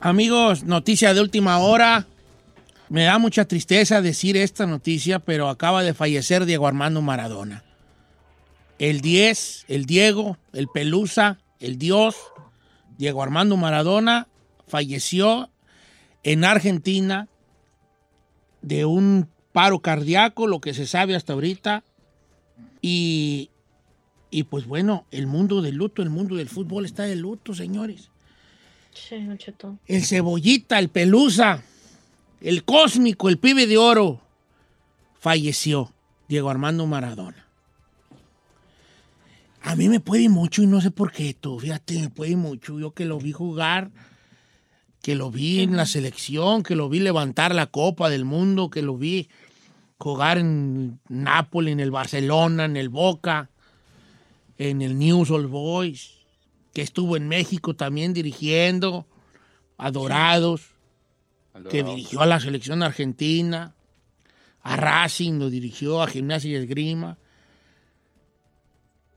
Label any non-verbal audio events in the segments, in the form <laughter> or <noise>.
Amigos, noticia de última hora. Me da mucha tristeza decir esta noticia, pero acaba de fallecer Diego Armando Maradona. El 10, el Diego, el Pelusa, el Dios, Diego Armando Maradona falleció en Argentina de un paro cardíaco, lo que se sabe hasta ahorita. Y, y pues bueno, el mundo del luto, el mundo del fútbol está de luto, señores. El cebollita, el pelusa, el cósmico, el pibe de oro, falleció. Diego Armando Maradona. A mí me puede mucho y no sé por qué, tú, fíjate, me puede mucho. Yo que lo vi jugar, que lo vi en la selección, que lo vi levantar la Copa del Mundo, que lo vi jugar en Nápoles, en el Barcelona, en el Boca, en el News All Boys, que estuvo en México también dirigiendo, Adorados, que dirigió a la selección argentina, a Racing lo dirigió, a Gimnasia y Esgrima,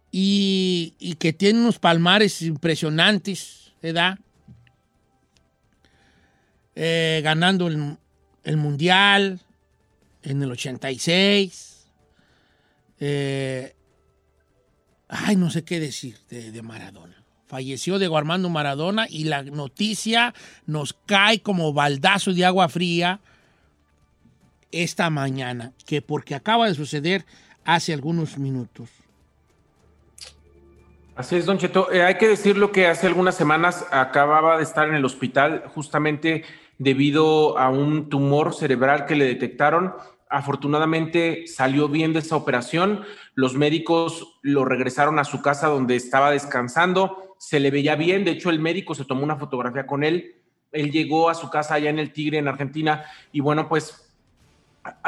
y, y que tiene unos palmares impresionantes, ¿verdad? Eh, ganando el, el Mundial en el 86. Eh, ay, no sé qué decir de, de Maradona. Falleció Diego Armando Maradona y la noticia nos cae como baldazo de agua fría esta mañana, que porque acaba de suceder hace algunos minutos. Así es, Don Cheto. Eh, hay que decirlo que hace algunas semanas acababa de estar en el hospital justamente debido a un tumor cerebral que le detectaron. Afortunadamente salió bien de esa operación. Los médicos lo regresaron a su casa donde estaba descansando. Se le veía bien. De hecho, el médico se tomó una fotografía con él. Él llegó a su casa allá en el Tigre, en Argentina, y bueno, pues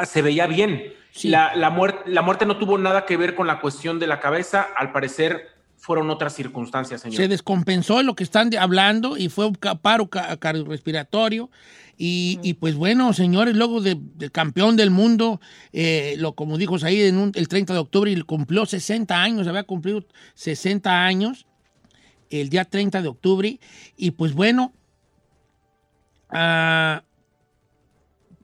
se veía bien. Sí. La, la, muer- la muerte no tuvo nada que ver con la cuestión de la cabeza. Al parecer fueron otras circunstancias, señor. Se descompensó en lo que están hablando y fue un paro ca- cardiorrespiratorio. Y, y, pues bueno, señores, luego de, de campeón del mundo, eh, lo, como dijo ahí en un- el 30 de octubre, y cumplió 60 años, había cumplido 60 años el día 30 de octubre. Y pues bueno, ah,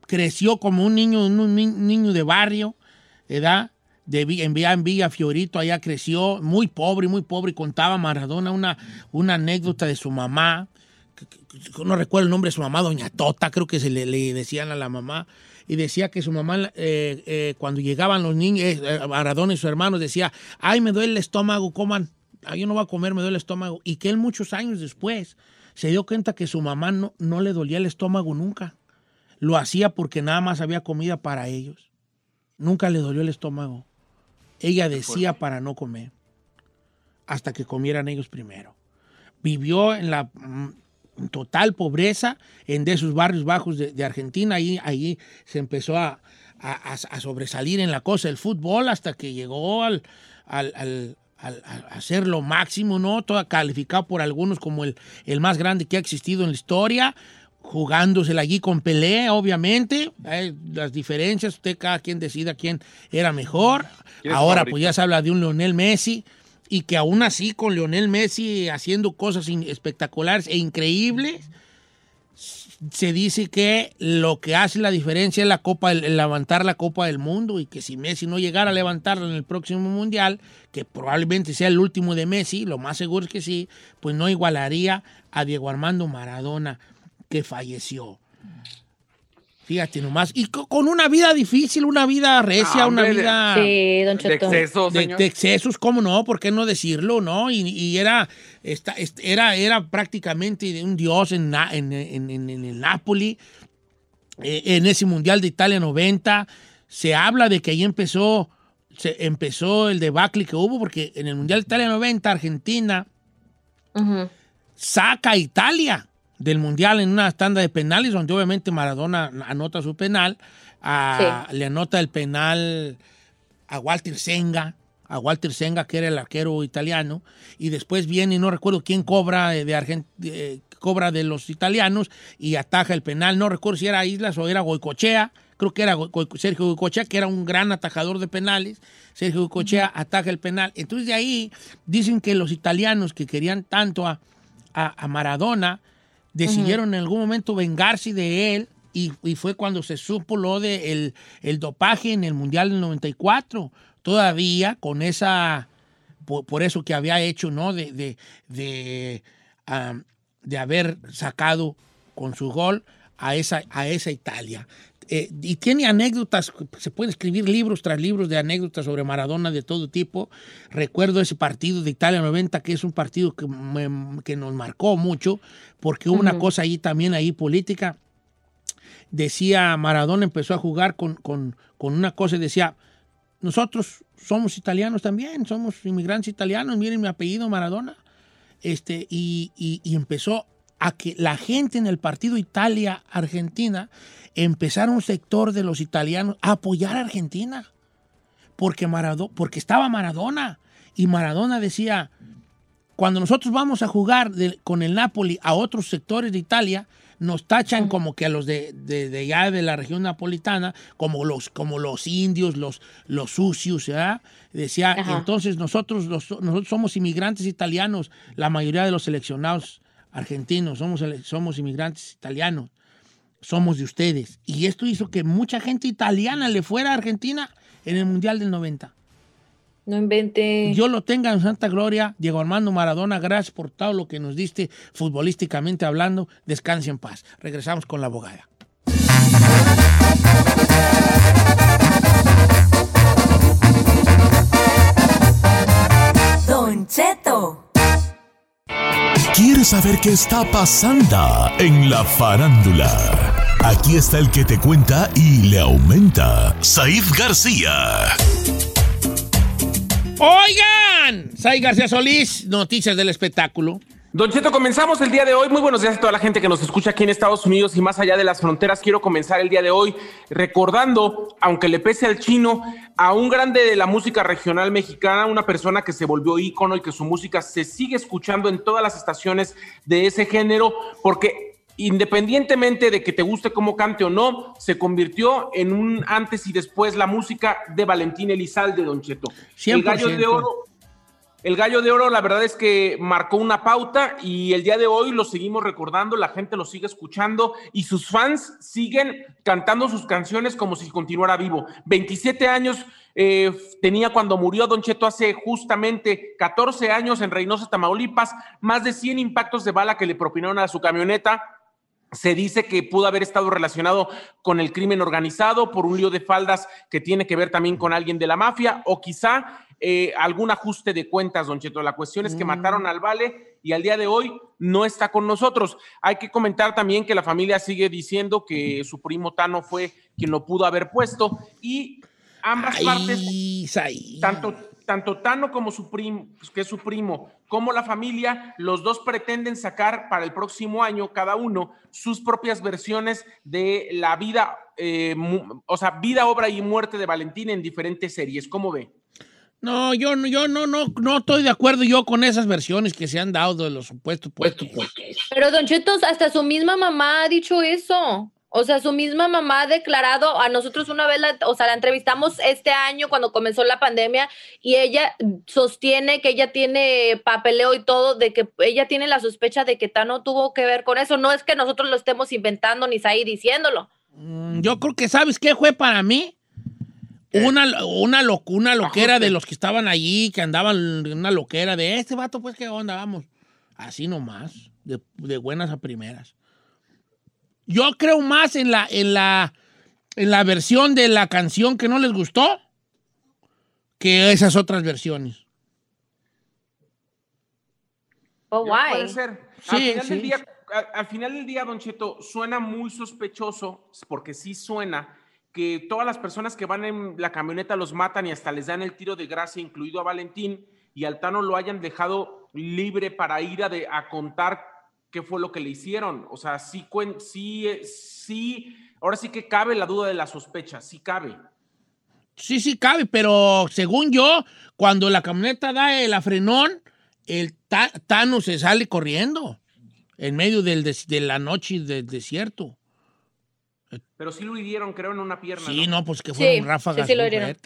creció como un niño, un, ni- niño de barrio, ¿verdad? De, en, Villa, en Fiorito, allá creció, muy pobre, muy pobre, contaba Maradona una, una anécdota de su mamá, no recuerdo el nombre de su mamá, Doña Tota, creo que se le, decían a la mamá, y decía que su mamá, eh, eh, cuando llegaban los niños, eh, Maradona y sus hermanos, decía, ay, me duele el estómago, coman, yo no voy a comer, me duele el estómago, y que él muchos años después se dio cuenta que su mamá no, no le dolía el estómago nunca lo hacía porque nada más había comida para ellos. Nunca le dolió el estómago. Ella decía para no comer. Hasta que comieran ellos primero. Vivió en la mm, total pobreza en de esos barrios bajos de, de Argentina. Ahí, ahí se empezó a, a- a- sobresalir en la cosa del fútbol hasta que llegó al, al- al- al- a a ser lo máximo, ¿no? Todo calificado por algunos como el, el más grande que ha existido en la historia jugándosela allí con Pelé, obviamente. Hay las diferencias, usted cada quien decida quién era mejor. ¿Quién es Ahora, favorito? pues ya se habla de un Lionel Messi y que aún así con Lionel Messi haciendo cosas espectaculares e increíbles, se dice que lo que hace la diferencia es la copa, el, el levantar la Copa del Mundo y que si Messi no llegara a levantarla en el próximo mundial, que probablemente sea el último de Messi, lo más seguro es que sí, pues no igualaría a Diego Armando Maradona que falleció. Fíjate nomás. Y co- con una vida difícil, una vida recia, Ah, una hombre, de- vida Sí, Don De Cheto. de, señor. de excesos, ¿cómo no? ¿Por qué no decirlo, no? Y, y era, esta- era, era prácticamente de un dios en, en, en- en- en el Napoli, eh, en ese Mundial de Italia 90. Se habla de que ahí empezó, se empezó el debacle que hubo, porque en el Mundial de Italia 90, Argentina saca a Italia del Mundial en una tanda de penales, donde obviamente Maradona anota su penal, a- le anota el penal a Walter Senga, a Walter Senga, que era el arquero italiano, y después viene, no recuerdo quién cobra de, Argent- eh, cobra de los italianos y ataja el penal, no recuerdo si era Islas o era Goicochea, creo que era Sergio Goicochea, que era un gran atajador de penales, Sergio Goicochea ataja el penal, entonces de ahí dicen que los italianos que querían tanto a, a- a Maradona, decidieron en algún momento vengarse de él y, y fue cuando se supo lo de el, el dopaje en el Mundial del 94. Todavía con esa, por, por eso que había hecho, ¿no? De, de, de haber sacado con su gol a esa, a esa Italia. Eh, y tiene anécdotas, se pueden escribir libros tras libros de anécdotas sobre Maradona de todo tipo. Recuerdo ese partido de Italia 90, que es un partido que, me- que nos marcó mucho, porque hubo una cosa ahí también ahí política. Decía, Maradona empezó a jugar con, con, con una cosa y decía, nosotros somos italianos también, somos inmigrantes italianos, miren mi apellido Maradona. Este, y, y- y empezó a que la gente en el partido Italia-Argentina empezaron un sector de los italianos a apoyar a Argentina. Porque, Marado- porque estaba Maradona. Y Maradona decía, cuando nosotros vamos a jugar de- con el Napoli a otros sectores de Italia, nos tachan como que a los de, de, de allá de la región napolitana, como los, como los indios, los, los sucios, ¿verdad? Decía, Ajá. entonces nosotros, los- nosotros somos inmigrantes italianos, la mayoría de los seleccionados argentinos, somos, somos inmigrantes italianos, somos de ustedes. Y esto hizo que mucha gente italiana le fuera a Argentina en el Mundial del 90. No invente. Yo lo tenga en Santa Gloria, Diego Armando Maradona, gracias por todo lo que nos diste futbolísticamente hablando. Descanse en paz. Regresamos con la abogada. Don Cheto. ¿Quieres saber qué está pasando en la farándula? Aquí está el que te cuenta y le aumenta, Saif García. Oigan, Say García Solís, noticias del espectáculo. Don Cheto, comenzamos el día de hoy. Muy buenos días a toda la gente que nos escucha aquí en Estados Unidos y más allá de las fronteras. Quiero comenzar el día de hoy recordando, aunque le pese al chino, a un grande de la música regional mexicana, una persona que se volvió ícono y que su música se sigue escuchando en todas las estaciones de ese género, porque independientemente de que te guste cómo cante o no, se convirtió en un antes y después la música de Valentín Elizalde, Don Cheto. El gallo de 100%. oro el Gallo de Oro, la verdad es que marcó una pauta y el día de hoy lo seguimos recordando, la gente lo sigue escuchando y sus fans siguen cantando sus canciones como si continuara vivo. 27 años eh, tenía cuando murió Don Cheto hace justamente 14 años en Reynosa, Tamaulipas, más de 100 impactos de bala que le propinaron a su camioneta. Se dice que pudo haber estado relacionado con el crimen organizado por un lío de faldas que tiene que ver también con alguien de la mafia o quizá eh, algún ajuste de cuentas, don Cheto. La cuestión es que mataron al Vale y al día de hoy no está con nosotros. Hay que comentar también que la familia sigue diciendo que su primo Tano fue quien lo pudo haber puesto y ambas partes Ay, tanto, tanto Tano como su primo, que es su primo, como la familia, los dos pretenden sacar para el próximo año cada uno sus propias versiones de la vida, eh, o sea, vida, obra y muerte de Valentín en diferentes series. ¿Cómo ve? No, yo, no- yo no, no, no estoy de acuerdo yo con esas versiones que se han dado de los supuestos puestos. Pero Don Cheto, hasta su misma mamá ha dicho eso. O sea, su misma mamá ha declarado, a nosotros una vez, la, o sea, la entrevistamos este año cuando comenzó la pandemia y ella sostiene que ella tiene papeleo y todo, de que ella tiene la sospecha de que Tano tuvo que ver con eso. No es que nosotros lo estemos inventando ni ahí diciéndolo. Mm, Yo creo que, ¿sabes qué fue para mí? Una, una, lo- una loquera de los que estaban allí, que andaban, una loquera de este vato, pues, ¿qué onda? Vamos. Así nomás, de, de buenas a primeras. Yo creo más en la, en la, en la versión de la canción que no les gustó que esas otras versiones. Oh, why? Puede ser. al, final sí. Del día, al, al final del día, Don Cheto, suena muy sospechoso, porque sí suena, que todas las personas que van en la camioneta los matan y hasta les dan el tiro de gracia, incluido a Valentín, y Altano lo hayan dejado libre para ir a, de- a contar qué fue lo que le hicieron. O sea, sí, sí, eh, sí, ahora sí que cabe la duda de la sospecha, sí cabe. Sí, sí cabe, pero según yo, cuando la camioneta da el afrenón, el ta- se sale corriendo en medio del de la noche del desierto. Pero sí lo hirieron, creo, en una pierna. Sí, no, pues que Sí, fueron ráfagas sí, sí lo hirieron.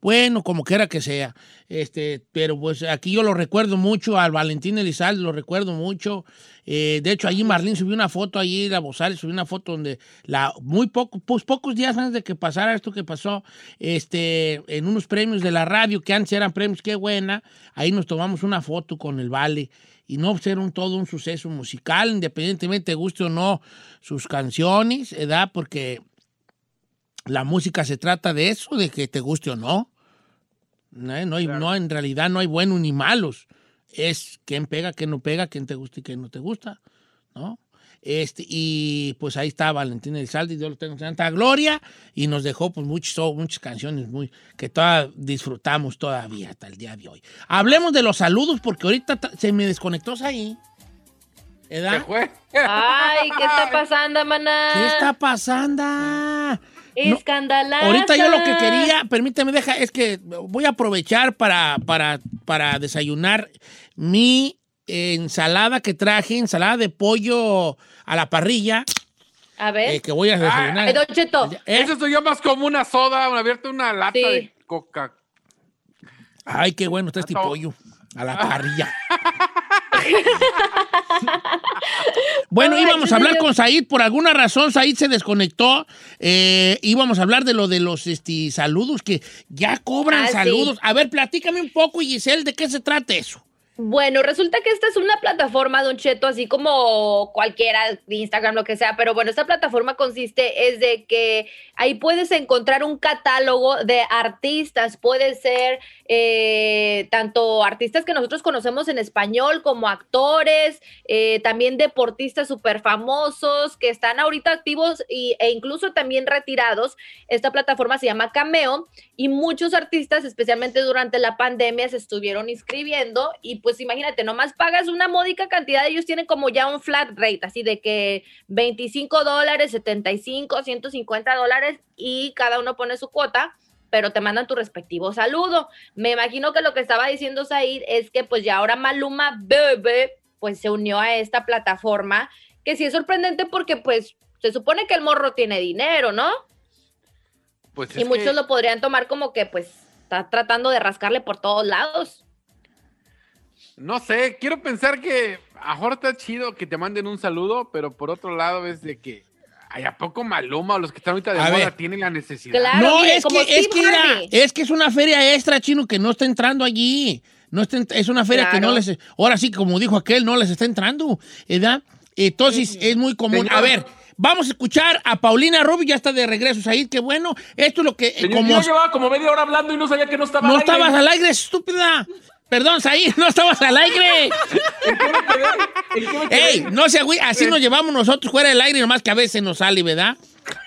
Bueno, como quiera que sea. Este, pero pues aquí yo lo recuerdo mucho, al Valentín Elizalde lo recuerdo mucho. Eh, de hecho, allí Marlene subió una foto, allí la Bozales subió una foto donde la, muy poco, pues pocos días antes de que pasara esto que pasó, este, en unos premios de la radio, que antes eran premios, qué buena, ahí nos tomamos una foto con el Vale. Y no era un, todo un suceso musical, independientemente guste o no sus canciones, ¿verdad? Porque la música se trata de eso, de que te guste o no. No, no hay, no, en realidad no hay buenos ni malos. Es quién pega, quién no pega, quién te gusta y quién no te gusta, ¿no? Este, y pues ahí está Valentín Elizalde, Dios lo tenga en santa gloria, y nos dejó pues muchas, oh, muchas canciones muy, que todas disfrutamos todavía hasta el día de hoy. Hablemos de los saludos, porque ahorita ta- se me desconectó ahí. Fue. Ay, ¿qué está <laughs> pasando, maná? ¿Qué está pasando? No, Escandalaza. Ahorita yo lo que quería, permíteme, deja, es que voy a aprovechar para, para, para desayunar mi ensalada que traje, ensalada de pollo a la parrilla, A ver. eh, que voy a desayunar. Ay, Don Cheto. ¿Eh? Eso soy yo más como una soda, una abierta una lata Sí. de coca. Ay, qué bueno está este Tato. pollo a la parrilla. <laughs> <laughs> bueno, Ay, íbamos a hablar con Said. Por alguna razón, Said se desconectó. Eh, íbamos a hablar de lo de los este, saludos, que ya cobran Ah, sí. saludos. A ver, platícame un poco, Giselle, ¿de qué se trata eso? Bueno, resulta que esta es una plataforma, Don Cheto, así como cualquiera Instagram, lo que sea, pero bueno, esta plataforma consiste es de que ahí puedes encontrar un catálogo de artistas, puede ser eh, tanto artistas que nosotros conocemos en español como actores, eh, también deportistas súper famosos que están ahorita activos y, e incluso también retirados. Esta plataforma se llama Cameo y muchos artistas, especialmente durante la pandemia, se estuvieron inscribiendo y pues imagínate, nomás pagas una módica cantidad, ellos tienen como ya un flat rate, así de que 25 dólares, 75, 150 dólares y cada uno pone su cuota pero te mandan tu respectivo saludo. Me imagino que lo que estaba diciendo Said es que pues ya ahora Maluma Bebe pues se unió a esta plataforma, que sí es sorprendente porque pues se supone que el morro tiene dinero, ¿no? Pues Y muchos que- lo podrían tomar como que pues está tratando de rascarle por todos lados. No sé, quiero pensar que ahora está chido que te manden un saludo, pero por otro lado es de que, ay, ¿a poco Maluma o los que están ahorita de A moda ver. tienen la necesidad? Claro. no, mire, es como que, es, que es que es una feria extra, chino, que no está entrando allí. No está es una feria que no les. Ahora sí, como dijo aquel, no les está entrando. ¿Verdad? Entonces es muy común. Señor. A ver, vamos a escuchar a Paulina Rubio, ya está de regreso, Said. Qué bueno. Esto es lo que. Señor, como yo llevaba como media hora hablando y no sabía que no estaba no al aire. estabas al aire, estúpida. Perdón, Said, <laughs> no estabas al aire. Ey, no se güey, así nos llevamos nosotros fuera del aire, nomás que a veces nos sale, ¿verdad?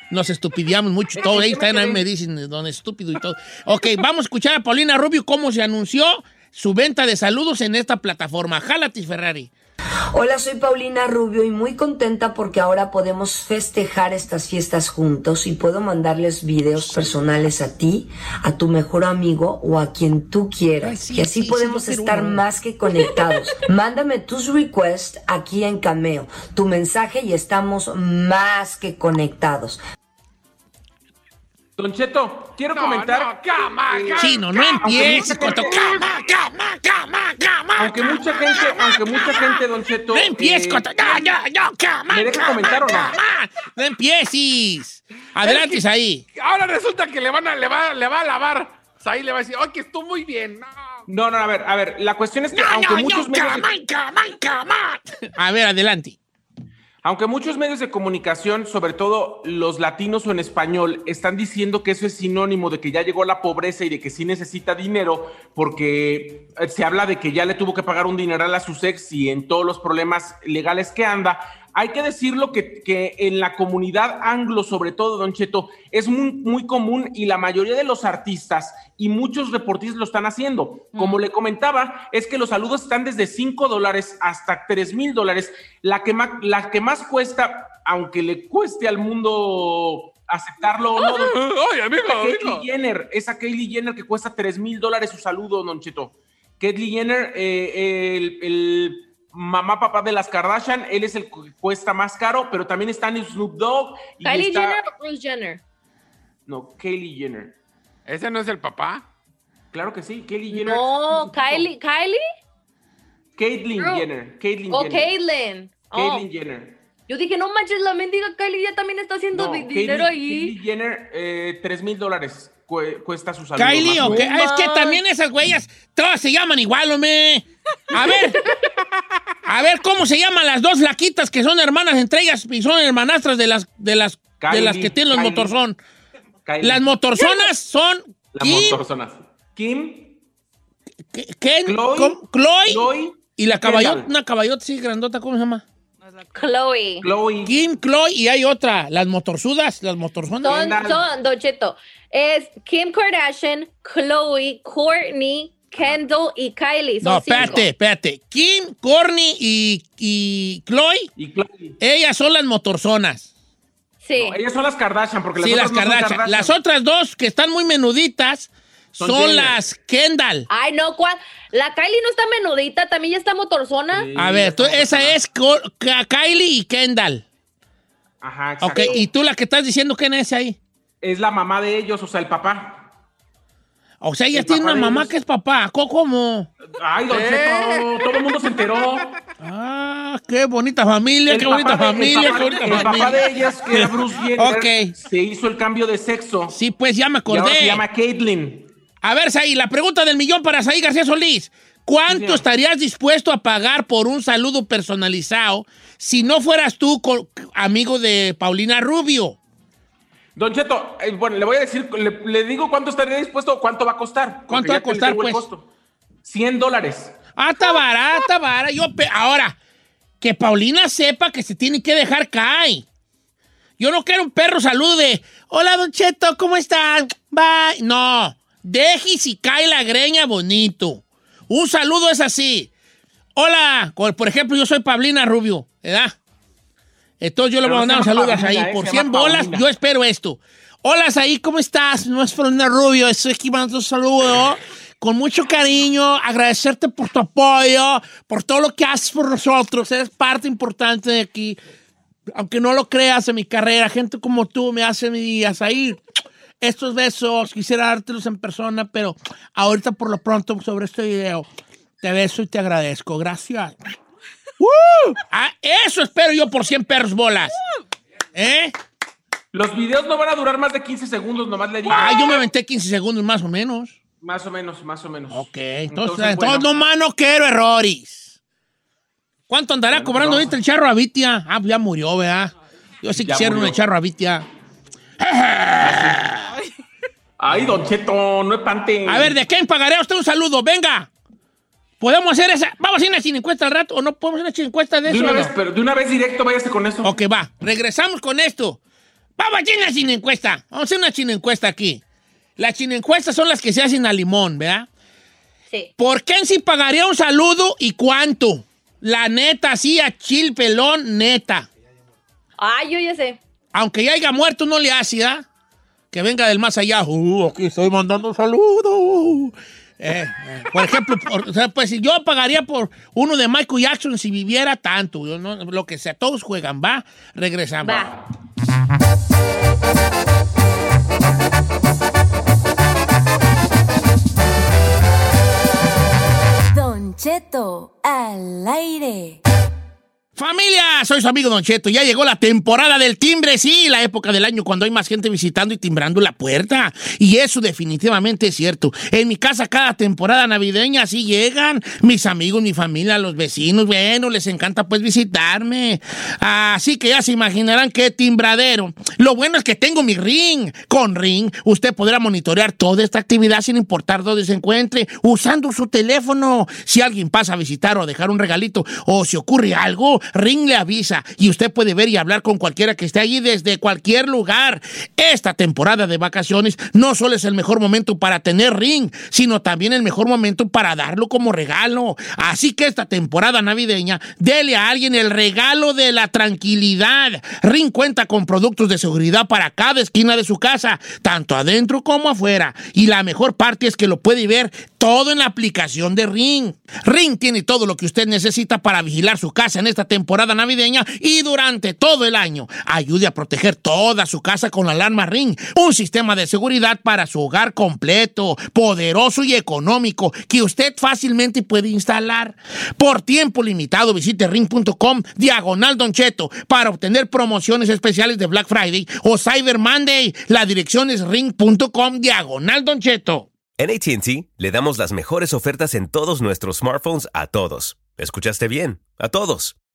Nos estupidiamos mucho todo. Ahí <laughs> están, ahí me dicen, don estúpido y todo. Ok, vamos a escuchar a Paulina Rubio cómo se anunció su venta de saludos en esta plataforma. Jalatis Ferrari. Hola, soy Paulina Rubio y muy contenta porque ahora podemos festejar estas fiestas juntos y puedo mandarles videos personales a ti, a tu mejor amigo o a quien tú quieras. Ay, sí, y así sí, podemos sí, estar uno. más que conectados. <laughs> Mándame tus requests aquí en Cameo, tu mensaje y estamos más que conectados. Don Cheto, quiero No, comentar. no, cama, eh, cama. Chino, no empieces con tu gente- cama, cama, cama, cama. Aunque mucha gente, aunque mucha gente, Don Cheto. No empieces eh, con tu. No, no, no, cama. ¿Me deja cama, comentar o no? cama. No empieces. Adelante, ahí. Ahora resulta que le van a, le va, le va a lavar. Ahí le va a decir, oye, que estuvo muy bien. No. No, no, a ver, a ver, la cuestión es que No, aunque no, muchos medios. cama, cama, cama. A ver, adelante. Aunque muchos medios de comunicación, sobre todo los latinos o en español, están diciendo que eso es sinónimo de que ya llegó la pobreza y de que sí necesita dinero, porque eh, se habla de que ya le tuvo que pagar un dineral a sus ex y en todos los problemas legales que anda. Hay que decirlo que, que en la comunidad anglo, sobre todo, Don Cheto, es muy, muy común y la mayoría de los artistas y muchos reportistas lo están haciendo. Como le comentaba, es que los saludos están desde 5 dólares hasta 3 mil dólares. La que, ma- la que más cuesta, aunque le cueste al mundo aceptarlo o no, amigo, amigo. Jenner, esa Kylie Jenner que cuesta 3 mil dólares su saludo, Don Cheto. Caitlyn Jenner, eh, el, el mamá papá de las Kardashian, él es el que cuesta más caro, pero también está en Snoop Dogg. y ¿Kylie está- Jenner o Bruce Jenner? No, Kylie Jenner. ¿Ese no es el papá? Claro que sí, Kylie Jenner. No, Kylie, Kylie Caitlyn. Jenner. Caitlyn o Jenner. Caitlyn. Oh, Caitlyn Jenner. Yo dije, no manches, la mendiga Kylie ya también está haciendo No, di- Kylie, dinero ahí. Kylie Jenner, eh, 3 mil dólares cu- cuesta su saludo. Kylie, más o ¿o qué? menos. Ah, es que también esas güeyas, todas se llaman igual, hombre. A ver, a ver cómo se llaman las dos laquitas que son hermanas entre ellas y son hermanastras de las, de las, de las que tienen los Kylie. motorzón. Kylie. Las motorzonas son Las Kim, motorzonas. Kim, Ke- Ken, Chloe, Com- Chloe, Chloe y la caballota, una caballota sí grandota, ¿cómo se llama? Chloe. Chloe. Kim, Chloe y hay otra, las motorzudas, las motorzonas. Son, son, Don Cheto. Es Kim Kardashian, Chloe, Courtney, Kendall y Kylie. Son No, espérate, espérate. Kim, Courtney y, y Chloe, Y Chloe. ellas son las motorzonas. Sí. No, ellas son las Kardashian, porque las Sí, las otras no son Kardashian. Las otras dos que están muy menuditas son, las Kendall. Ay, no, ¿cuál? La Kylie no está menudita, también ya está motorzona. Sí, A ver, tú- esa es Kylie y Kendall. Ajá, Ok, exacto. y tú la que estás diciendo, ¿quién es ahí? Es la mamá de ellos, o sea, el papá. O sea, ella El tiene una mamá ellos. que es papá. ¿Cómo? Ay, Don ¿Eh? Cheto, todo el mundo se enteró. Ah, qué bonita familia, El qué bonita de- familia, el qué papá- bonita el papá familia. de ellas, que era Bruce Jenner, Ok. se hizo el cambio de sexo. Sí, pues ya me Y ahora se acordé. llama Caitlyn. A ver, Saí, la pregunta del millón para Saí García Solís. ¿Cuánto estarías dispuesto a pagar por un saludo personalizado si no fueras tú amigo de Paulina Rubio? Don Cheto, eh, bueno, le voy a decir, le, le digo cuánto estaría dispuesto, cuánto va a costar. ¿Cuánto va a costar, pues? costo. 100 dólares. Ah, está barata, está barata. Yo Ahora, que Paulina sepa que se tiene que dejar caer. Yo no quiero un perro saludo de, hola, Don Cheto, ¿cómo están? Bye. No, deje si cae la greña bonito. Un saludo es así. Hola, por ejemplo, yo soy Paulina Rubio, ¿verdad? Entonces yo le voy a mandar un saludo a Saí. Por Se 100 llama bolas, yo espero esto. Hola, Saí, ¿cómo estás? No es Paulina Rubio, estoy aquí mandando un saludo con mucho cariño, agradecerte por tu apoyo, por todo lo que haces por nosotros. Eres parte importante de aquí. Aunque no lo creas en mi carrera, gente como tú me hace mi día. Saí, estos besos, quisiera dártelos en persona, pero ahorita por lo pronto sobre este video, te beso y te agradezco. Gracias. ¡Uh! Ah, eso espero yo por 100 perros bolas. ¿Eh? Los videos no van a durar más de 15 segundos, nomás le digo. Ah, yo me aventé 15 segundos más o menos. Más o menos, más o menos. Ok, entonces, Entonces, bueno. no más no quiero errores. ¿Cuánto andará Bueno, cobrando vamos. ahorita el charro Avitia? Ah, pues ya murió, ¿verdad? Yo sí Ya quisiera de charro Avitia. Ay, Don Cheto, no espante. A ver, ¿de quién pagaré a usted un saludo? Venga. ¿Podemos hacer esa? ¿Vamos a hacer una chinecuesta al rato o no podemos hacer una chinecuesta de De eso? una no? vez, pero de una vez directo, váyase con eso. Ok, va. Regresamos con esto. Vamos a hacer una chinecuesta. Vamos a hacer una chinecuesta aquí. Las chinecuestas son las que se hacen a limón, ¿verdad? Sí. ¿Por quién sí pagaría un saludo y cuánto? La neta, sí, a chil pelón, neta. Ay, yo ya sé. Aunque ya haya muerto, no le hace, ¿ah? Que venga del más allá. Uh, aquí estoy mandando saludos. Eh, eh, por ejemplo, por- o sea, pues si yo pagaría por uno de Michael Jackson si viviera tanto, yo no- lo que sea, todos juegan, va, regresamos. Va. Don Cheto al aire. Familia, soy su amigo Don Cheto. Ya llegó la temporada del timbre, sí, la época del año cuando hay más gente visitando y timbrando la puerta. Y eso definitivamente es cierto. En mi casa cada temporada navideña sí llegan mis amigos, mi familia, los vecinos. Bueno, les encanta pues visitarme. Así que ya se imaginarán qué timbradero. Lo bueno es que tengo mi ring. Con ring usted podrá monitorear toda esta actividad sin importar dónde se encuentre, usando su teléfono. Si alguien pasa a visitar o a dejar un regalito o si ocurre algo, Ring le avisa y usted puede ver y hablar con cualquiera que esté allí desde cualquier lugar. Esta temporada de vacaciones no solo es el mejor momento para tener Ring, sino también el mejor momento para darlo como regalo. Así que esta temporada navideña, dele a alguien el regalo de la tranquilidad. Ring cuenta con productos de seguridad para cada esquina de su casa, tanto adentro como afuera. Y la mejor parte es que lo puede ver todo en la aplicación de Ring. Ring tiene todo lo que usted necesita para vigilar su casa en esta temporada navideña y durante todo el año. Ayude a proteger toda su casa con la alarma Ring, un sistema de seguridad para su hogar completo, poderoso y económico que usted fácilmente puede instalar. Por tiempo limitado visite ring.com diagonal Don Cheto para obtener promociones especiales de Black Friday o Cyber Monday. La dirección es ring.com diagonal Don Cheto. En ATT le damos las mejores ofertas en todos nuestros smartphones a todos. ¿Escuchaste bien? A todos.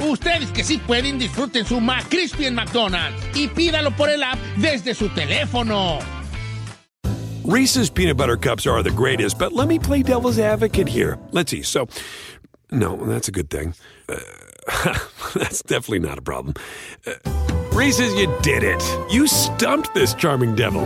Ustedes que sí pueden, disfruten su McCrispy en McDonald's y pídalo por el app desde su teléfono. Reese's peanut butter cups are the greatest, but let me play devil's advocate here. Let's see. So, no, that's a good thing. Uh, <laughs> that's definitely not a problem. Uh, Reese's, you did it. You stumped this charming devil.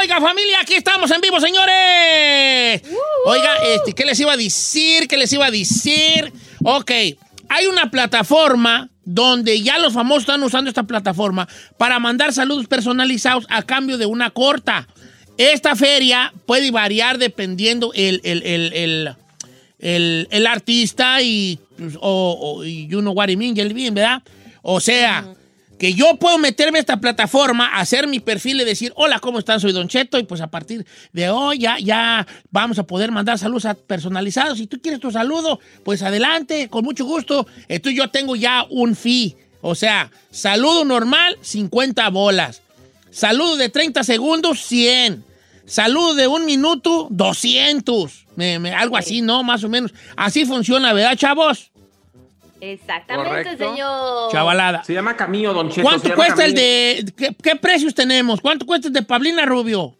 Oiga, familia, aquí estamos en vivo, señores. Oiga, este, ¿qué les iba a decir? ¿Qué les iba a decir? Ok, hay una plataforma donde ya los famosos están usando esta plataforma para mandar saludos personalizados a cambio de una corta. Esta feria puede variar dependiendo el, el, el, el, el- artista y, o, o- y you know what I mean, ¿verdad? O sea, que yo puedo meterme a esta plataforma, hacer mi perfil y decir, hola, ¿cómo están? Soy Don Cheto y pues a partir de hoy ya, ya vamos a poder mandar saludos a- personalizados. Si tú quieres tu saludo, pues adelante, con mucho gusto. Entonces yo tengo ya un fee. O sea, saludo normal, 50 bolas. Saludo de 30 segundos, 100. Saludo de un minuto, 200. Me- me- algo así, ¿no? Más o menos. Así funciona, ¿verdad, chavos? Exactamente, Correcto. señor. Chavalada. Se llama Camillo, Don Cheto. ¿Cuánto cuesta el de... ¿qué, qué precios tenemos? ¿Cuánto cuesta el de Pablina Rubio?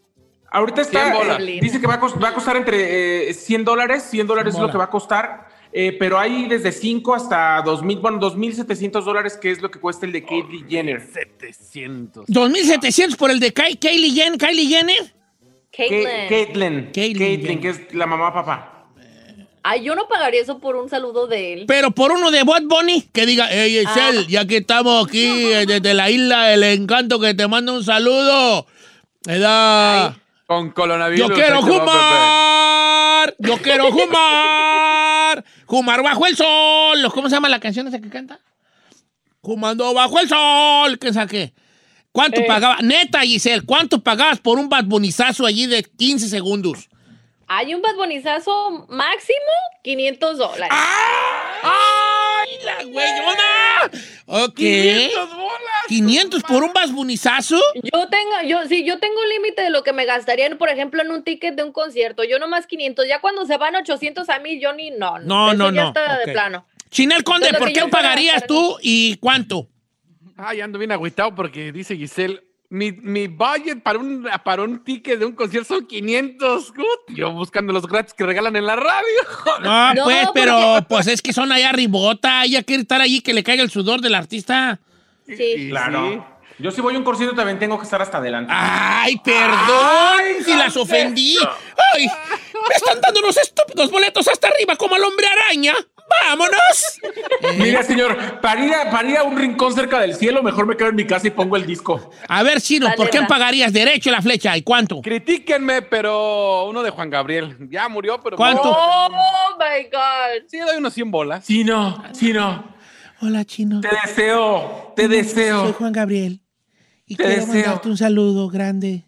Ahorita está, 100 bolas. eh, dice que va a, cos- va a costar entre eh, 100 dólares, 100 dólares es lo que va a costar, eh, pero hay desde 5 hasta 2000, bueno, 2700 dólares, que es lo que cuesta el de Caitlyn Jenner. 700. 2.700 por el de Ky- Kylie, Jen- Kylie Jenner. Caitlyn. Caitlyn, Jenner. que es la mamá papá. Ay, yo no pagaría eso por un saludo de él. Pero por uno de Bad Bunny, que diga, hey, Giselle, Ah. ya que estamos aquí <laughs> eh, desde la isla del encanto, que te manda un saludo. ¿Verdad? Con coronavirus. Yo quiero fumar. <laughs> Yo quiero fumar. Fumar bajo el sol. ¿Cómo se llama la canción esa que canta? Fumando bajo el sol. ¿Qué saqué? ¿Cuánto Eh. pagaba? Neta, Giselle, ¿cuánto pagabas por un Bad Bunnyzazo allí de 15 segundos? Hay un badbonizazo máximo 500 dólares. ¡Ay, la güeyona! Ok. 500 bolas. 500 por un Bad Bunnyzazo. Yo tengo, yo sí, yo tengo un límite de lo que me gastaría, por ejemplo, en un ticket de un concierto. Yo nomás 500. Ya cuando se van 800 a mí, yo ni no. No, Eso no, ya no. está de plano. Chinel Conde, Entonces, ¿por qué pagarías tú y cuánto? Ay, ando bien agüitado porque dice Giselle, mi, mi budget para un, para un ticket de un concierto son 500. Gut. Yo buscando los gratis que regalan en la radio. No, No, pues, porque- pero pues es que son allá ribota. Ella quiere estar allí que le caiga el sudor del artista. Sí. Claro. Yo si voy a un concierto también tengo que estar hasta adelante. Ay, perdón si las ofendí. Ay, me están dando unos estúpidos boletos hasta arriba como al hombre araña. ¡Vámonos! <laughs> Mira, señor, para ir, a, para ir a un rincón cerca del cielo, mejor me quedo en mi casa y pongo el disco. A ver, Chino, ¿por qué pagarías derecho la flecha? ¿Y cuánto? Critíquenme, pero uno de Juan Gabriel. Ya murió, pero. ¿Cuánto? Oh my God. Sí, doy unos 100 bolas. Sí, no, sí, no. Hola, Chino. Te deseo, te Soy deseo. Juan Gabriel. Y Te quiero deseo. mandarte un saludo grande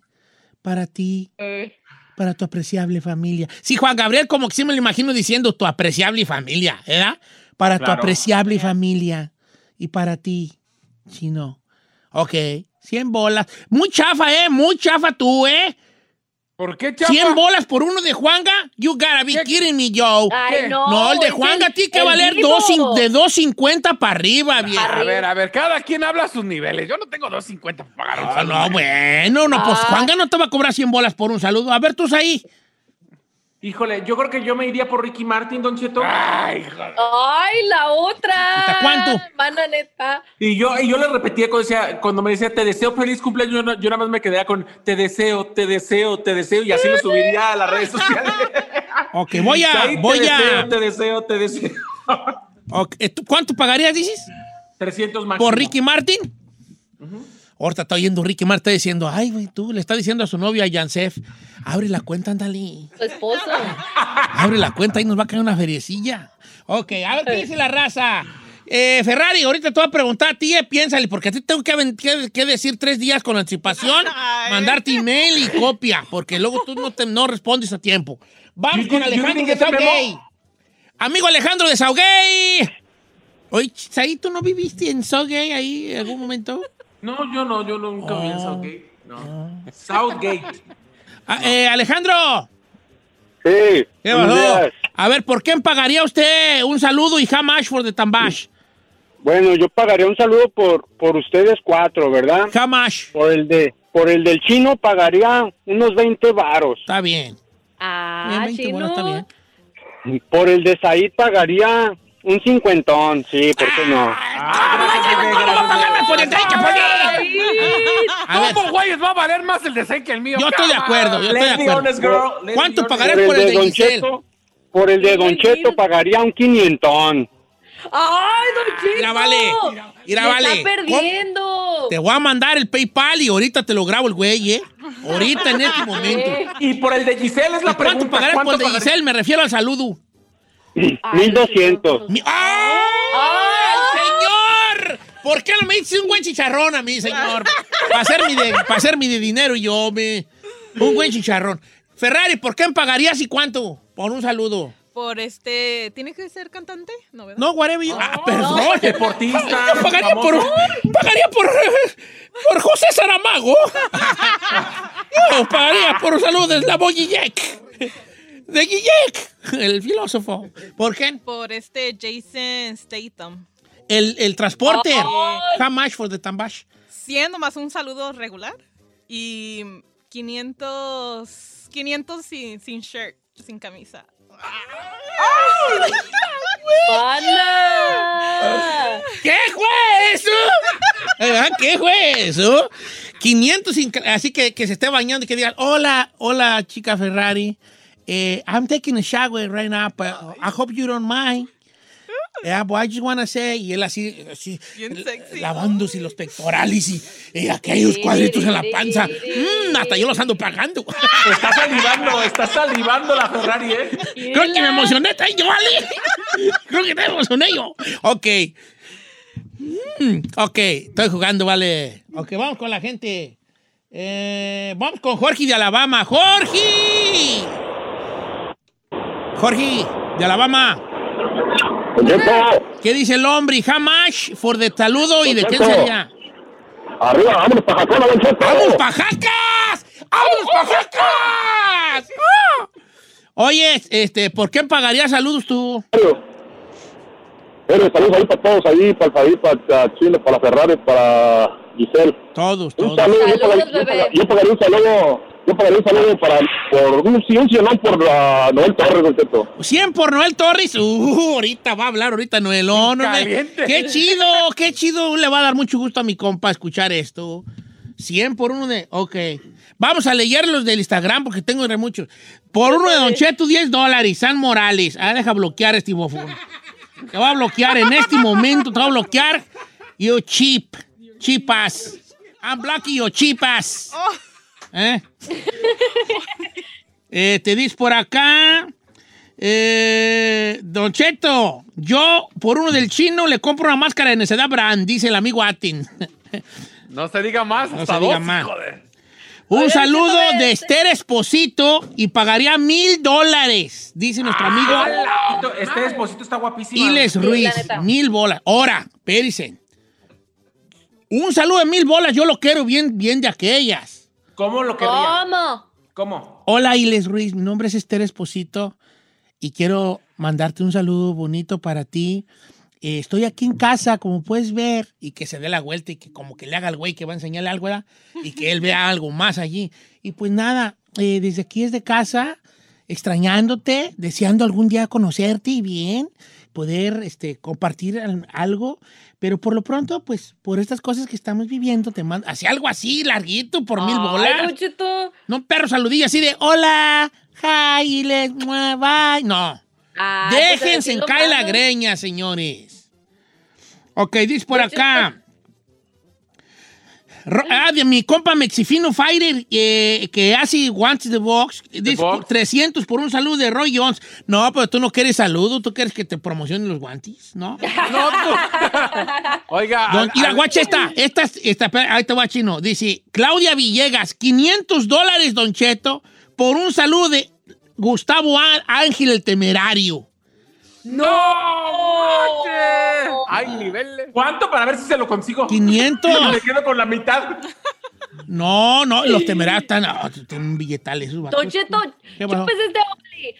para ti, Eh, para tu apreciable familia. Sí, Juan Gabriel, como que sí me lo imagino diciendo tu apreciable familia, ¿verdad? Para tu apreciable familia y para ti, Chino. Ok, 100 bolas. Muy chafa, ¿eh? Muy chafa tú, ¿eh? ¿Por qué, chapa? 100 bolas por uno de Juanga. You gotta be ¿Qué? kidding me, Joe. Ay, no. no, el de Juanga tiene que el valer dos de 2.50 para arriba, bien. A ver, a ver, cada quien habla a sus niveles. Yo no tengo 2.50 para pagar un No, saludo. no, bueno, no, pues Ah. Juanga no te va a cobrar 100 bolas por un saludo. A ver, tú ahí. Híjole, yo creo que yo me iría por Ricky Martin, Don Cheto. Ay, joder. Ay, la otra. ¿Hasta cuánto? Mana neta. Y yo, y yo le repetía cuando, decía, cuando me decía, te deseo feliz cumpleaños, yo, no- yo nada más me quedaba con, te deseo, te deseo, te deseo, y así lo subiría a las redes sociales. <laughs> Ok, voy a, Ahí voy te a. deseo, te deseo, te deseo. ok, ¿tú ¿Cuánto pagarías, dices? 300 más. ¿Por Ricky Martin? Ahorita está oyendo Ricky Martin está diciendo, ay, güey, tú le está diciendo a su novia, a Yansef, abre la cuenta, ándale. Tu esposo. <laughs> Abre la cuenta y nos va a caer una feriecilla. Ok, a ver qué dice la raza. Eh, Ferrari, ahorita te voy a preguntar a ti, eh, piénsale, porque a ti tengo que, aven- que- que decir tres días con anticipación, <laughs> mandarte email y copia, porque luego tú no, te, no respondes a tiempo. Vamos con Alejandro de. Sauguey. Amigo Alejandro de Sauguey. Oye, ahí tú no viviste en Sauguey ahí en algún momento? No, yo no, yo nunca vi en Oh. Southgate. No. Southgate. <laughs> Ah, eh, Alejandro. Sí. ¿Qué pasó? A ver, ¿por qué pagaría usted un saludo y Ham Ashford de Tambash? Bueno, yo pagaría un saludo por, por ustedes cuatro, ¿verdad? Hamash. Por el de por el del chino pagaría unos 20 varos. Está bien. Ah, Bien, 20 chino. bolas, está bien. Por el de Said pagaría un cincuentón, sí, ¿por qué no? ¿Cómo va a pagarme por el tren, Chapulín? A ver, ¿Cómo, güeyes, va a valer más el de Zen que el mío? yo estoy de acuerdo, yo estoy de acuerdo. ¿Cuánto pagarás Por el de de Don Giselle? Cheto, por el de Don Cheto pagaría un quinientón. ¡Ay, don Chito! Mira, vale. Mira, Me vale. Está perdiendo. Te voy a mandar el PayPal y ahorita te lo grabo el güey, ¿eh? Ahorita en este momento. Eh, Y por el de Giselle es la ¿Y ¿Cuánto pregunta. pagarás por el de? Giselle? Me refiero al saludo. Mil doscientos. Mi- ¡Ay, señor! ¿Por qué no me dices un buen chicharrón a mí, señor? Para hacer mi de, para hacer mi de dinero y yo, me... Un buen chicharrón. Ferrari, ¿por qué me pagarías y cuánto? Por un saludo. Por este. ¿Tiene que ser cantante? No, ¿verdad? No, whatever. you- ah, perdón. Deportista. Yo pagaría por, famoso. pagaría por, por José Saramago. <laughs> Yo pagaría por un saludo de la Guillec. De Guillec, el filósofo. ¿Por qué? Por este Jason Statham. El, el transporte. Ay. How much for the Tambash? Siendo más un saludo regular. Y 500, 500 sin, sin shirt, sin camisa. ¡Pana! ¿Qué fue eso? ¿Verdad? ¿Qué fue eso? 500, sin ca- así que, que se esté bañando y que digan, hola, hola, chica Ferrari. Eh, I'm taking a shower right now, but I hope you don't mind. Yeah, but I just want to say, y él así, así lavándose los pectorales y, y aquellos cuadritos en la panza. Mm, hasta yo los ando pagando. Está salivando, está salivando la Ferrari, ¿eh? Creo que me emocioné, está yo, ¿vale? Creo que me emocioné yo. Ok. Mm, ok, estoy jugando, vale. Ok, vamos con la gente. Eh, vamos con Jorge de Alabama. ¡Jorge! Jorge, de Alabama. ¿Qué dice el hombre? Hamash, for de saludo y de quién sería. Arriba, vámonos para Jacona, Don Cheto. ¡Vamos, pajacas! ¡Vamos, pajacas! ¡Ah! Oye, este, ¿por qué pagarías saludos tú? Pero saludos ahí para todos, ahí, para el Fabi, para Chile, para Ferrari, para Giselle. Todos, Un todos. saludo, yo pagaría un saludo, yo pagaría un saludo para, por un, sí, un silón por la Noel Torres, Don Cheto. 100 por Noel Torres. Uh, ahorita va a hablar, ahorita hombre. Caliente. Qué chido, qué chido. Le va a dar mucho gusto a mi compa escuchar esto. 100 por uno de. Ok. Vamos a leer los del Instagram porque tengo de muchos. Por uno de Don Cheto, 10 dólares. San Morales. Ah, deja bloquear este bofón. Te va a bloquear en este momento. Te va a bloquear. You cheap. Chipas. I'm blocking your chipas. ¿Eh? <laughs> Eh, te dice por acá. eh, Don Cheto, yo por uno del chino le compro una máscara de necedad brand, dice el amigo Atin. No se diga más, No hasta se diga dos, más. Un saludo ¿qué no de? Esther Esposito y pagaría mil dólares, dice nuestro amigo Este esposito está guapísimo. Iles Ruiz. Mil bolas. Ahora, espérense. Un saludo de mil bolas, yo lo quiero bien, bien de aquellas. ¿Cómo lo querría? ¿Cómo? ¿Cómo? Hola, Iles Ruiz. Mi nombre es Esther Esposito y quiero mandarte un saludo bonito para ti. Eh, estoy aquí en casa, como puedes ver, y que se dé la vuelta y que como que le haga al güey que va a enseñarle algo, ¿verdad? Y que él vea algo más allí. Y pues nada, eh, desde aquí es de casa, extrañándote, deseando algún día conocerte y bien, poder este, compartir al- algo. Pero por lo pronto, pues por estas cosas que estamos viviendo, te mando, hacia algo así, larguito, por mil bolas. No un perro saludillo así de hola, hi, les, bye. No. Ah, pues Déjense en caer la greña, señores. Ok, dice por Don acá. Ah, de mi compa Mexifino Fighter, eh, que hace guantes de box. Dice box. 300 por un saludo de Roy Jones. No, pero tú no quieres saludo, tú quieres que te promocionen los guantes, ¿no? <laughs> No, tú. <laughs> Oiga, Don, mira, guacha esta, esta, esta, ahí te va chino. Dice, Claudia Villegas, 500 dólares, Don Cheto, por un saludo de Gustavo Ángel el Temerario. ¡No! ¡Hay niveles! ¿Cuánto para ver si se lo consigo? 500. Me quedo con la mitad. No, no, los temerarios están, ah, tienen un billetal esos vatos. Don Cheto, ¿Qué pasó? pensé este Oli,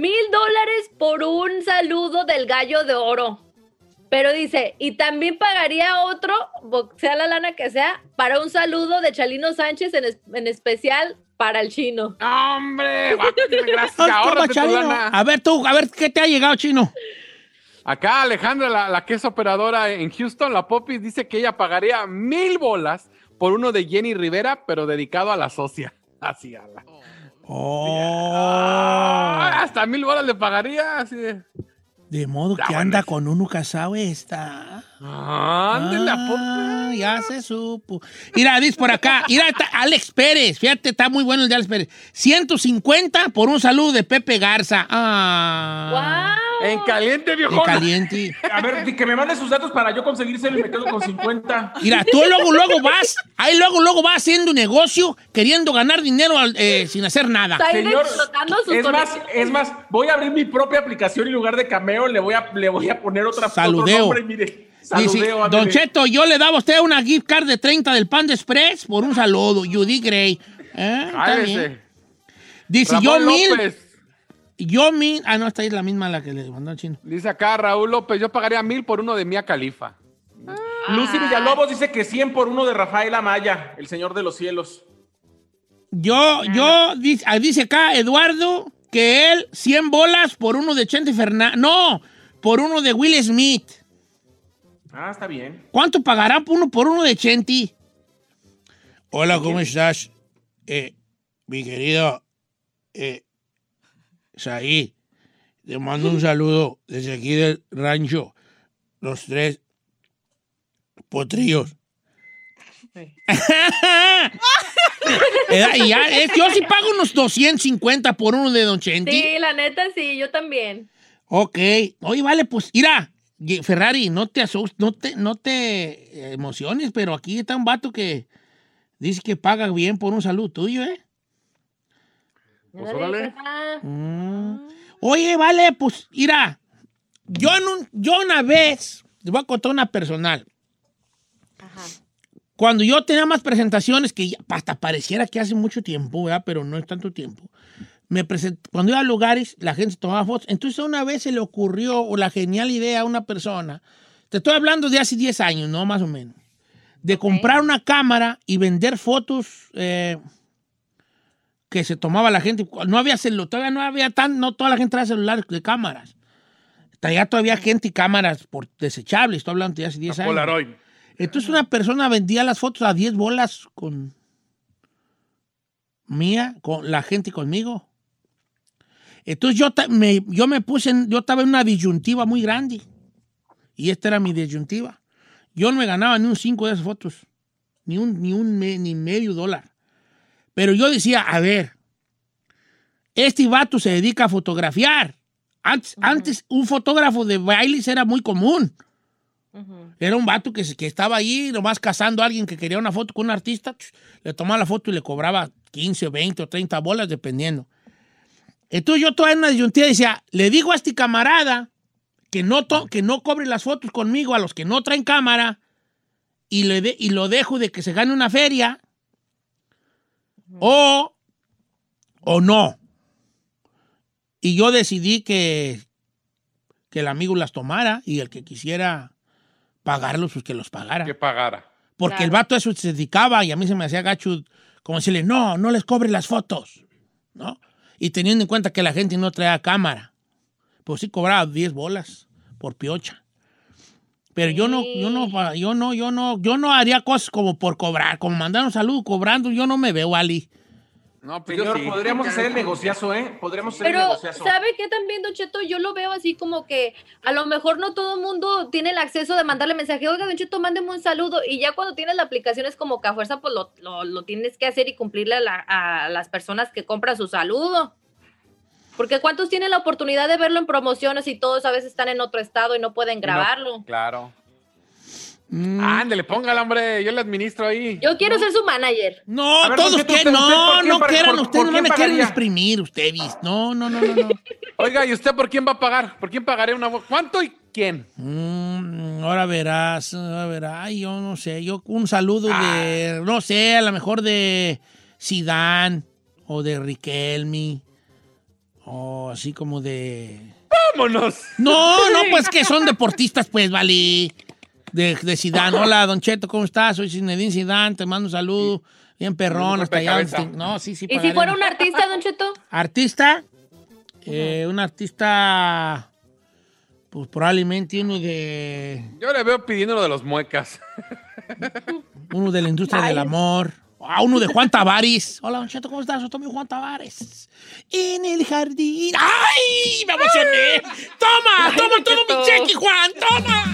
mil dólares por un saludo del gallo de oro. Pero dice, y también pagaría otro, sea la lana que sea, para un saludo de Chalino Sánchez, en, es- en especial para el chino. ¡Hombre! <laughs> Gracias. A ver tú, a ver qué te ha llegado, chino. Acá Alejandra, la, la que es operadora en Houston, la Popis, dice que ella pagaría mil bolas por uno de Jenny Rivera, pero dedicado a la socia. <laughs> Así, a la... Oh. hasta mil bolas le pagaría, así de... De modo que anda con uno casado esta. Ándale, la Popis. Ah, ya se supo. Mira, dice por acá. Mira, está Alex Pérez. Fíjate, está muy bueno el de Alex Pérez. 150 por un saludo de Pepe Garza. Ah. En caliente, viejo. caliente. A ver, que me mande sus datos para yo conseguírselo y me quedo con 50. Mira, tú luego, luego vas, ahí luego, luego vas haciendo un negocio queriendo ganar dinero eh, sin hacer nada. Está ahí Señor, explotando sus es más, es más, voy a abrir mi propia aplicación y en lugar de cameo le voy a, le voy a poner otra otro Saludeo. nombre, mire. Dice, Saludeo, Don ándele. Cheto, yo le daba a usted una gift card de 30 del Pan de Express por un saludo. Judy Gray. Eh. Dice, Ramón yo mil, López. Yo mil, ah, no, esta es la misma la que le mandó el chino. Dice acá Raúl López, yo pagaría mil por uno de Mia Califa. Lucy Villalobos dice que 100 por uno de Rafael Amaya, el señor de los cielos. Yo, yo, dice, ah, dice acá Eduardo que él 100 bolas por uno de Chente Fernández. No, por uno de Will Smith. Ah, está bien. ¿Cuánto pagará por uno por uno de Chenti? Hola, ¿cómo estás? Eh, mi querido eh, Saí, te mando un saludo desde aquí del rancho. Los tres potrillos. <laughs> Eh, y ya, yo sí pago unos 250 por uno de Don Chenti. Sí, la neta sí, yo también. Ok. Oye, vale, pues, mira, Ferrari, no te asustes, no te, no te emociones, pero aquí está un vato que dice que paga bien por un saludo tuyo, ¿eh? Pues órale. Mm. Oye, vale, pues, mira, yo, en un- yo una vez, te voy a contar una personal. Cuando yo tenía más presentaciones, que hasta pareciera que hace mucho tiempo, ¿verdad? pero no es tanto tiempo. Me present- cuando iba a lugares, la gente tomaba fotos. Entonces, una vez se le ocurrió o la genial idea a una persona, te estoy hablando de hace 10 años, ¿no? Más o menos, de comprar una cámara y vender fotos eh, que se tomaba la gente. No había celular, todavía no había tan, no toda la gente traía celulares de cámaras. Traía todavía gente y cámaras por desechables, estoy hablando de hace 10 años. Polaroid. Entonces una persona vendía las fotos a 10 bolas con mía, con la gente conmigo. Entonces yo, me, yo me puse, en- yo estaba en una disyuntiva muy grande. Y esta era mi disyuntiva. Yo no me ganaba ni un 5 de esas fotos. Ni un, ni un me- ni medio dólar. Pero yo decía, a ver, este vato se dedica a fotografiar. Antes, antes un fotógrafo de bailes era muy común. Era un vato que, que estaba ahí nomás cazando a alguien que quería una foto con un artista, le tomaba la foto y le cobraba 15, 20 o 30 bolas, dependiendo. Entonces yo todavía en una disyuntiva decía, le digo a este camarada que no, to- que no cobre las fotos conmigo a los que no traen cámara y, le de- y lo dejo de que se gane una feria o, o no. Y yo decidí que, que el amigo las tomara y el que quisiera pagarlos, pues que los pagara. Que pagara. Porque el vato a eso se dedicaba y a mí se me hacía gacho como decirle, no, no les cobre las fotos, ¿no? Y teniendo en cuenta que la gente no traía cámara, pues sí cobraba 10 bolas por piocha. Pero yo no, yo no, yo no, yo no, yo no haría cosas como por cobrar, como mandar un saludo cobrando, yo no me veo, Ali. No, pues Señor, sí. podríamos hacer el negociazo, ¿eh? Podríamos hacer el Pero, negociazo. ¿sabe qué también, Don Cheto? Yo lo veo así como que a lo mejor no todo el mundo tiene el acceso de mandarle mensaje, oiga, Don Cheto, mándeme un saludo. Y ya cuando tienes la aplicación es como que a fuerza pues lo, lo- lo tienes que hacer y cumplirle a, la- a las personas que compran su saludo. Porque ¿cuántos tienen la oportunidad de verlo en promociones y todos a veces están en otro estado y no pueden grabarlo? Claro. Mm. Ándale, póngale, hombre. Yo le administro ahí. Yo quiero ser su manager. No, ver, todos quieren, ¿usted- usted no, no quieran, ustedes no me quieren exprimir, ustedes. No, no, no, no, no. <laughs> Oiga, ¿y usted por quién va a pagar? ¿Por quién pagaré una bo- ¿Cuánto y quién? Mm, ahora verás, ahora verás. Ay, yo no sé, yo un saludo de, Ah. no sé, a lo mejor de Sidán o de Riquelme o así como de... ¡Vámonos! No, no, pues que son deportistas, pues, vale. De, de Zidane. Hola, Don Cheto, ¿cómo estás? Soy Zinedine Zidane, te mando un saludo. Bien perrón, hasta allá. donde- No, sí, sí. ¿Y si fuera un artista, Don Cheto? Artista, eh, un artista, pues probablemente uno de Yo le veo pidiendo lo de los muecas. uno de la industria del amor. Ah, uno de Juan Tavares. Hola, Don Cheto, ¿cómo estás? Soy mi Juan Tavares. En el jardín. ¡Ay! ¡Me emocioné! <laughs> ¡Toma! ¡Toma todo mi cheque, Juan! ¡Toma!